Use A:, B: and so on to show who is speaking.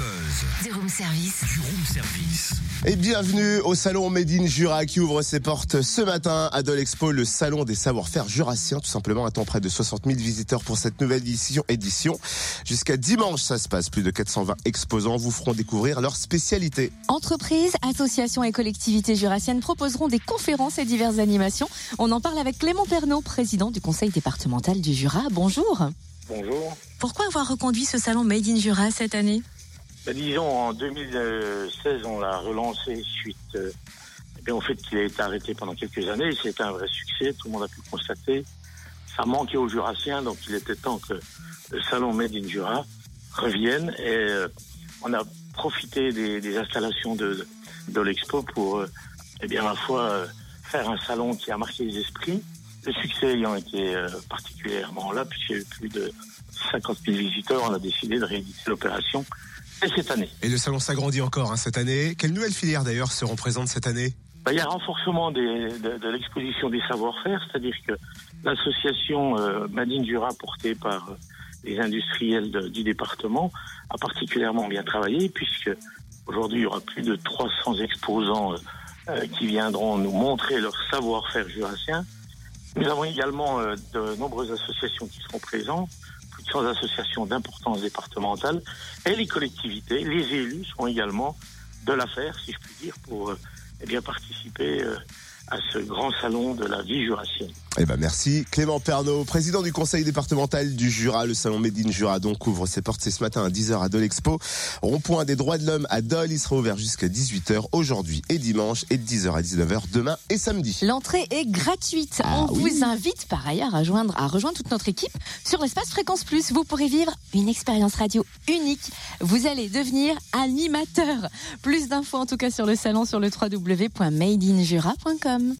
A: Buzz.
B: Du room service.
A: Du room service.
C: Et bienvenue au salon Made in Jura qui ouvre ses portes ce matin à Dolexpo, le salon des savoir-faire jurassiens. Tout simplement, attend près de 60 000 visiteurs pour cette nouvelle édition. édition. Jusqu'à dimanche, ça se passe. Plus de 420 exposants vous feront découvrir leurs spécialités.
D: Entreprises, associations et collectivités jurassiennes proposeront des conférences et diverses animations. On en parle avec Clément Pernaud, président du conseil départemental du Jura. Bonjour.
E: Bonjour.
D: Pourquoi avoir reconduit ce salon Made in Jura cette année?
E: Ben, disons, en 2016, on l'a relancé suite euh, eh bien, au fait qu'il a été arrêté pendant quelques années. C'était un vrai succès, tout le monde a pu le constater. Ça manquait aux Jurassiens, donc il était temps que le salon Made in Jura revienne. Et euh, on a profité des, installations de, l'expo pour, euh, eh bien, à la fois euh, faire un salon qui a marqué les esprits, le succès ayant été particulièrement là, puisqu'il y a eu plus de 50 000 visiteurs, on a décidé de rééditer l'opération et cette année.
C: Et le salon s'agrandit encore hein, cette année. Quelles nouvelles filières d'ailleurs seront présentes cette année?
E: Ben, il y a un renforcement des, de, de l'exposition des savoir-faire, c'est-à-dire que l'association euh, Madine Jura, portée par euh, les industriels de- du département, a particulièrement bien travaillé, puisque aujourd'hui il y aura plus de 300 exposants euh, euh, qui viendront nous montrer leur savoir-faire jurassien. Nous avons également euh, de nombreuses associations qui seront présentes, 100 associations d'importance départementale, et les collectivités, les élus sont également de l'affaire, si je puis dire, pour euh, eh bien, participer euh, à ce grand salon de la vie jurassienne.
C: Eh ben merci Clément Pernaud, président du conseil départemental du Jura. Le salon Made in Jura donc ouvre ses portes c'est ce matin à 10h à Dolexpo. Rond-point des droits de l'homme à Dole, il sera ouvert jusqu'à 18h aujourd'hui et dimanche et de 10h à 19h demain et samedi.
D: L'entrée est gratuite.
C: Ah
D: On
C: oui.
D: vous invite par ailleurs à joindre, à rejoindre toute notre équipe sur l'espace Fréquence Plus. Vous pourrez vivre une expérience radio unique. Vous allez devenir animateur. Plus d'infos en tout cas sur le salon sur le www.madeinjura.com. Welcome